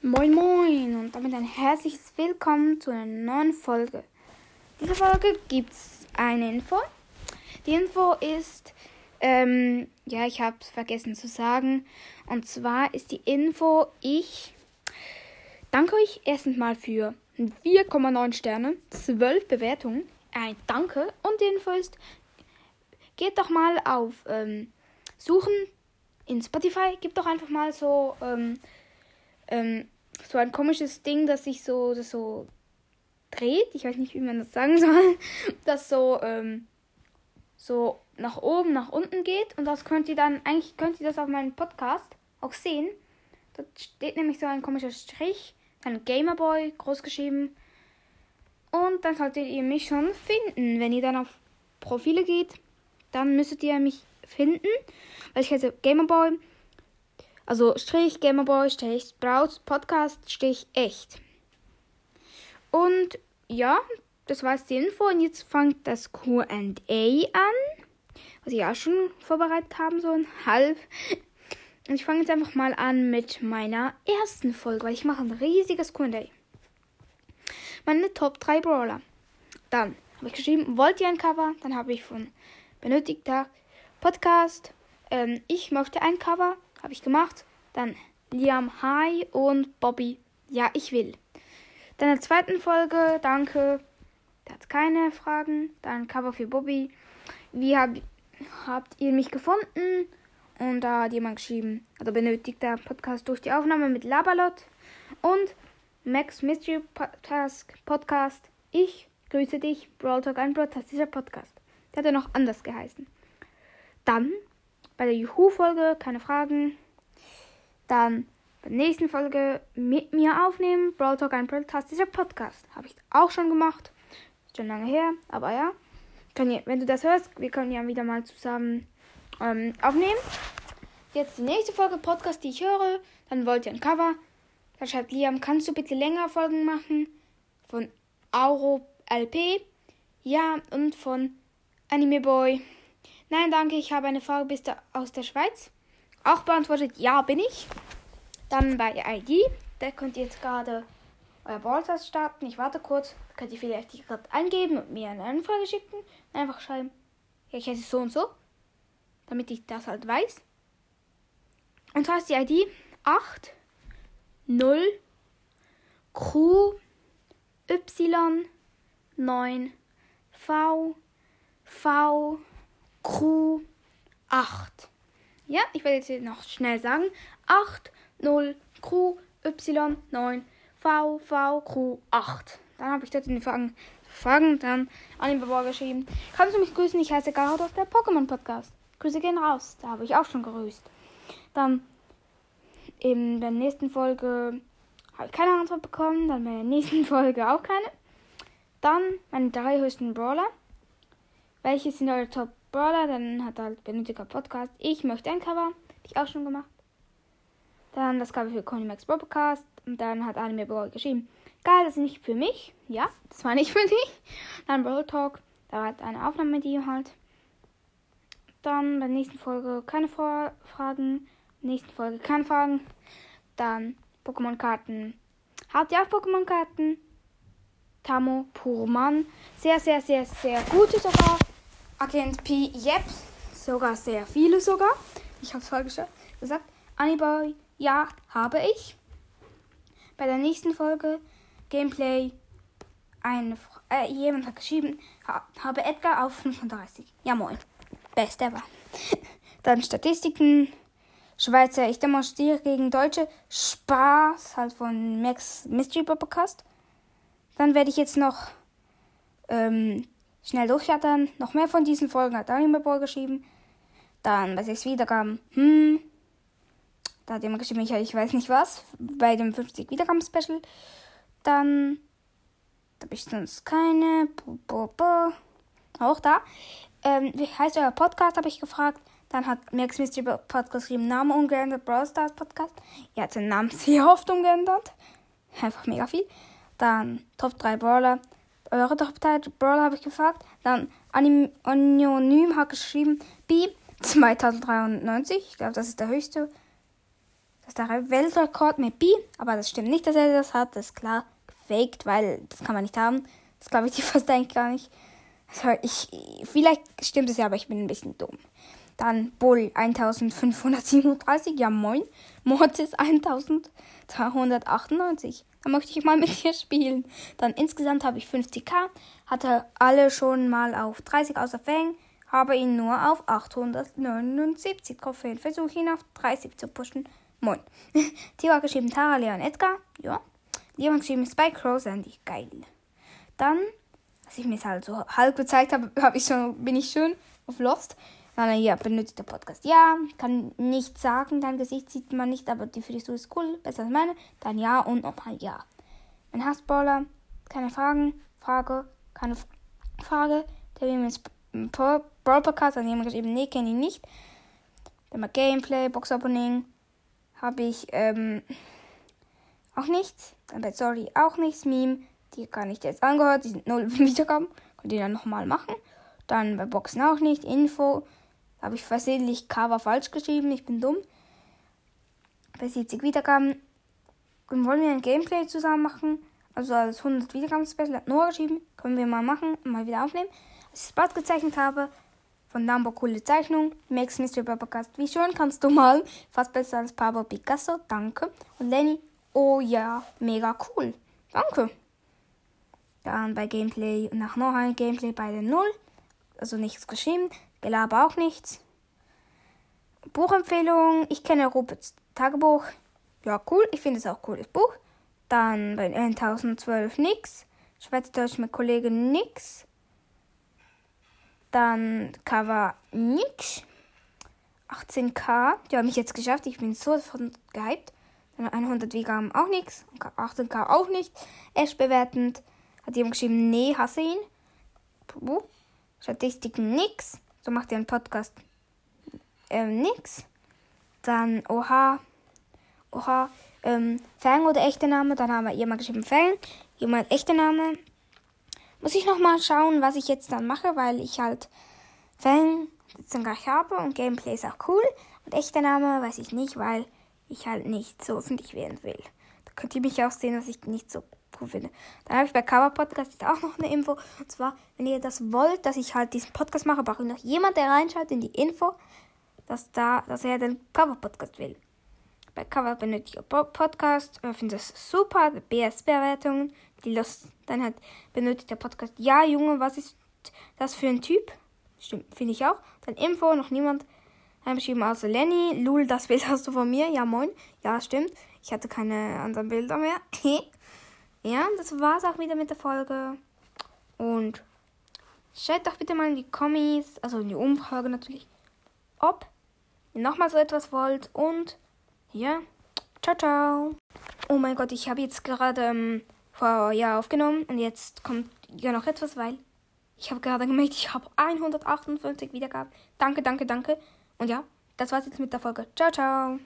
Moin Moin und damit ein herzliches Willkommen zu einer neuen Folge. Diese Folge gibt es eine Info. Die Info ist, ähm, ja, ich habe es vergessen zu sagen. Und zwar ist die Info, ich danke euch erstens mal für 4,9 Sterne, 12 Bewertungen. Ein Danke. Und die Info ist, geht doch mal auf ähm, Suchen in Spotify, gebt doch einfach mal so, ähm, ähm, so ein komisches Ding, das sich so, das so dreht. Ich weiß nicht, wie man das sagen soll. Das so, ähm, so nach oben, nach unten geht. Und das könnt ihr dann, eigentlich könnt ihr das auf meinem Podcast auch sehen. Da steht nämlich so ein komischer Strich, dann Gamerboy, groß geschrieben. Und dann solltet ihr mich schon finden. Wenn ihr dann auf Profile geht, dann müsstet ihr mich finden. Weil ich heiße Gamerboy. Also Strich Gamerboy, Strich Sprout, Podcast, Strich echt. Und ja, das war jetzt die Info. Und jetzt fängt das QA an. Was ich auch schon vorbereitet haben, so ein halb. Und ich fange jetzt einfach mal an mit meiner ersten Folge, weil ich mache ein riesiges QA. Meine Top 3 Brawler. Dann habe ich geschrieben, wollt ihr ein Cover? Dann habe ich von benötigter Podcast. Ähm, ich möchte ein Cover. Habe ich gemacht. Dann Liam Hi und Bobby. Ja, ich will. Dann in der zweiten Folge, danke. Der hat keine Fragen. Dann Cover für Bobby. Wie hab, habt ihr mich gefunden? Und da hat jemand geschrieben, also benötigt der Podcast durch die Aufnahme mit Labalot und Max Mystery Task Podcast. Ich grüße dich, Brawl Talk, ein fantastischer Podcast. Der hat ja noch anders geheißen. Dann bei der Juhu-Folge, keine Fragen. Dann bei der nächsten Folge mit mir aufnehmen. Brawl Talk, ein fantastischer Podcast. Habe ich auch schon gemacht. Ist schon lange her, aber ja. Ihr, wenn du das hörst, wir können ja wieder mal zusammen ähm, aufnehmen. Jetzt die nächste Folge Podcast, die ich höre. Dann wollt ihr ein Cover. Da schreibt Liam, kannst du bitte länger Folgen machen? Von Auro LP. Ja, und von Anime Boy. Nein, danke, ich habe eine Frage bist du aus der Schweiz. Auch beantwortet, ja, bin ich. Dann bei ID, da könnt ihr jetzt gerade euer Balltest starten. Ich warte kurz, könnt ihr vielleicht die gerade eingeben und mir eine Anfrage schicken. Einfach schreiben, ja, ich heiße so und so, damit ich das halt weiß. Und zwar ist die ID 8 0 Q Y 9 V V Q 8. Ja, ich werde jetzt noch schnell sagen. 8 0 Q Y 9 V V Q 8. Dann habe ich dort in den Fragen, Fragen dann an den Bewerber geschrieben. Kannst du mich grüßen? Ich heiße Garot aus der Pokémon Podcast. Grüße gehen raus. Da habe ich auch schon grüßt. Dann in der nächsten Folge habe ich keine Antwort bekommen. Dann in der nächsten Folge auch keine. Dann meine drei höchsten Brawler. Welche sind eure Top Brawler? Dann hat halt benötigter Podcast. Ich möchte ein Cover. Habe ich auch schon gemacht. Dann das Cover für Conny Max Podcast. Und dann hat Anime Brawl geschrieben. Geil, das ist nicht für mich. Ja, das war nicht für dich. Dann Brawl Talk. Da war eine Aufnahme mit ihm halt. Dann bei der nächsten Folge keine Vor Fragen. Nächsten Folge keine Fragen. Dann Pokémon-Karten. Habt ihr auch Pokémon-Karten? Tamo, Purman. Sehr, sehr, sehr, sehr gute sogar. Agent P, yep. Sogar sehr viele sogar. Ich habe es vorher gesagt. Aniboy, ja, habe ich. Bei der nächsten Folge Gameplay. Eine, äh, jemand hat geschrieben, ha, habe Edgar auf 35. Ja, moin. Best ever. Dann Statistiken. Schweizer, ich demonstriere gegen Deutsche. Spaß, halt von Max Mystery Podcast. Dann werde ich jetzt noch ähm, schnell durchschattern. Noch mehr von diesen Folgen hat Anime Boy geschrieben. Dann bei 6 Wiedergaben, hm. Da hat jemand geschrieben, ich, ich weiß nicht was. Bei dem 50 Wiedergaben Special. Dann, da habe ich sonst keine. Bo, bo, bo. Auch da. Ähm, wie heißt euer Podcast, habe ich gefragt. Dann hat Max Mystery Podcast geschrieben, Name umgeändert, Brawl Stars Podcast. Er hat seinen Namen sehr oft umgeändert. Einfach mega viel. Dann Top 3 Brawler. Eure Top 3 Brawler habe ich gefragt. Dann Anonym hat geschrieben, B 2093. Ich glaube, das ist der höchste. Das ist der Weltrekord mit B, aber das stimmt nicht, dass er das hat. Das ist klar gefaked, weil das kann man nicht haben. Das glaube ich dir fast eigentlich gar nicht. Also ich, vielleicht stimmt es ja, aber ich bin ein bisschen dumm. Dann Bull 1537, ja moin. Mortis 1298. Da möchte ich mal mit dir spielen. Dann insgesamt habe ich 50k, hatte alle schon mal auf 30 außer Fang, habe ihn nur auf 879 Trophäen. Versuche ihn auf 30 zu pushen. Moin. Tio hat geschrieben Tara, Leon, Edgar. Ja. Leon hat geschrieben Spike, Crow, Sandy. Geil. Dann, als ich mir halt so halb gezeigt habe, hab ich schon, bin ich schon auf Lost. Dann ja, benötigt der Podcast. Ja, kann nicht sagen, dein Gesicht sieht man nicht, aber die Frisur ist cool, besser als meine. Dann ja und nochmal ja. Mein Hassballer, keine Fragen, Frage, keine Frage. Der will mir Brawl Podcast, dann jemand geschrieben, nee, kenne ich nicht. Dann mal Gameplay, Box Opening, habe ich ähm, auch nichts. Dann bei Sorry auch nichts. Meme, die kann ich jetzt angehört, die sind null Wiedergaben. Könnt ihr dann nochmal machen. Dann bei Boxen auch nicht. Info, habe ich versehentlich Cover falsch geschrieben. Ich bin dumm. Bei 70 Wiedergaben. Und wollen wir ein Gameplay zusammen machen? Also als 100 Wiedergaben Special hat Noah geschrieben. Können wir mal machen und mal wieder aufnehmen. Als ich das Blatt gezeichnet habe, von Dumbo coole Zeichnung. Max Mystery Podcast. Wie schön kannst du malen? Fast besser als Pablo Picasso. Danke. Und Lenny. Oh ja, mega cool. Danke. Dann bei Gameplay nach noch ein Gameplay bei der Null. Also nichts geschrieben. Gelaber auch nichts. Buchempfehlung. Ich kenne Ruperts Tagebuch. Ja, cool. Ich finde es auch cooles Buch. Dann bei 1012 nix. Schweizerdeutsch mit Kollegen nix. Dann Cover nix. 18k. Die haben mich jetzt geschafft. Ich bin so von gehypt. Dann 100 Wiedergaben auch nichts. 18k auch nicht. Ash bewertend. Hat jemand geschrieben, nee, hasse ihn. Puh. Statistiken nix. So macht ihr einen Podcast. Ähm, nix. Dann Oha. Oha. Ähm, Fang oder echter Name. Dann haben wir jemand geschrieben Fang. Jemand echter Name. Muss ich nochmal schauen, was ich jetzt dann mache, weil ich halt Fang dann gleich habe und Gameplay ist auch cool. Und echter Name weiß ich nicht, weil ich halt nicht so öffentlich werden will. Da könnt ihr mich auch sehen, was ich nicht so cool finde. Dann habe ich bei Cover Podcast auch noch eine Info. Und zwar, wenn ihr das wollt, dass ich halt diesen Podcast mache, brauche ich noch jemand, der reinschaut in die Info, dass, da, dass er den Cover Podcast will. Bei Cover benötige ich Podcast. Ich finde das super. BS-Bewertungen. Die Lust. Dann hat benötigt der Podcast. Ja, Junge, was ist das für ein Typ? Stimmt, finde ich auch. Dann Info, noch niemand geschrieben außer Lenny. Lul, das Bild hast du von mir. Ja, moin. Ja, stimmt. Ich hatte keine anderen Bilder mehr. ja, das war's auch wieder mit der Folge. Und schreibt doch bitte mal in die Kommis, also in die Umfrage natürlich, ob ihr nochmal so etwas wollt. Und ja, ciao, ciao. Oh mein Gott, ich habe jetzt gerade ähm, vor Jahr aufgenommen und jetzt kommt ja noch etwas, weil ich habe gerade gemerkt, ich habe 158 Wiedergaben. Danke, danke, danke. Und ja, das war's jetzt mit der Folge. Ciao, ciao.